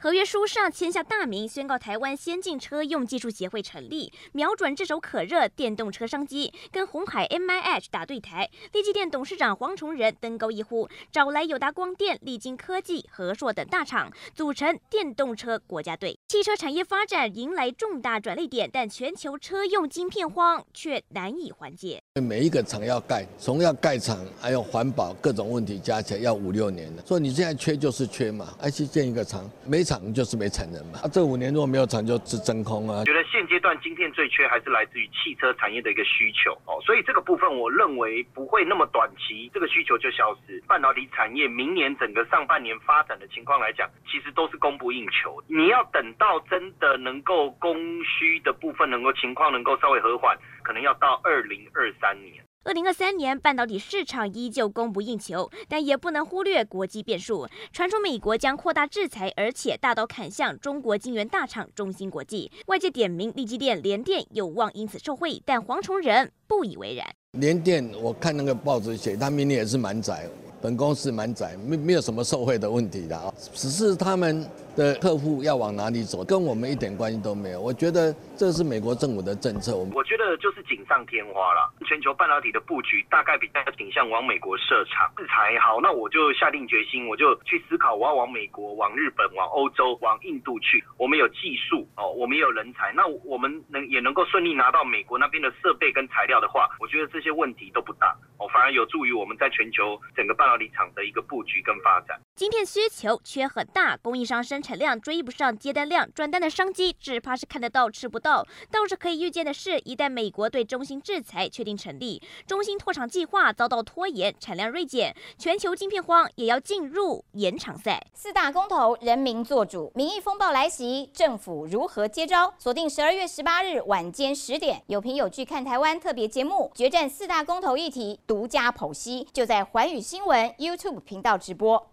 合约书上签下大名，宣告台湾先进车用技术协会成立，瞄准炙手可热电动车商机，跟鸿海 MIH 打对台。力积电董事长黄崇仁登高一呼，找来友达光电、力晶科技、和硕等大厂，组成电动车国家队。汽车产业发展迎来重大转捩点，但全球车用晶片荒却难以缓解。每一个厂要盖，从要盖厂，还有环保各种问题加起来要五六年了。所以你现在缺就是缺嘛，IC 建一个厂没厂就是没产能嘛，啊，这五年如果没有厂就是真空啊。觉得现阶段晶片最缺还是来自于汽车产业的一个需求哦，所以这个部分我认为不会那么短期这个需求就消失。半导体产业明年整个上半年发展的情况来讲，其实都是供不应求。你要等到真的能够供需的部分能够情况能够稍微和缓，可能要到二零二三年。二零二三年半导体市场依旧供不应求，但也不能忽略国际变数。传出美国将扩大制裁，而且大刀砍向中国晶圆大厂中芯国际。外界点名立基电、联电有望因此受惠，但黄崇仁不以为然。联电，我看那个报纸写，他明年也是蛮窄，本公司蛮窄，没没有什么受惠的问题的啊，只是他们。的客户要往哪里走，跟我们一点关系都没有。我觉得这是美国政府的政策。我觉得就是锦上添花了。全球半导体的布局大概比较倾向往美国设厂。制裁好，那我就下定决心，我就去思考，我要往美国、往日本、往欧洲、往印度去。我们有技术哦，我们也有人才，那我们能也能够顺利拿到美国那边的设备跟材料的话，我觉得这些问题都不大哦，反而有助于我们在全球整个半导体厂的一个布局跟发展。晶片需求缺很大，供应商生产产量追不上接单量，转单的商机只怕是看得到吃不到。倒是可以预见的是，一旦美国对中芯制裁确定成立，中芯拓厂计划遭到拖延，产量锐减，全球晶片荒也要进入延长赛。四大公投，人民做主，民意风暴来袭，政府如何接招？锁定十二月十八日晚间十点，有凭有据看台湾特别节目，决战四大公投议题，独家剖析，就在环宇新闻 YouTube 频道直播。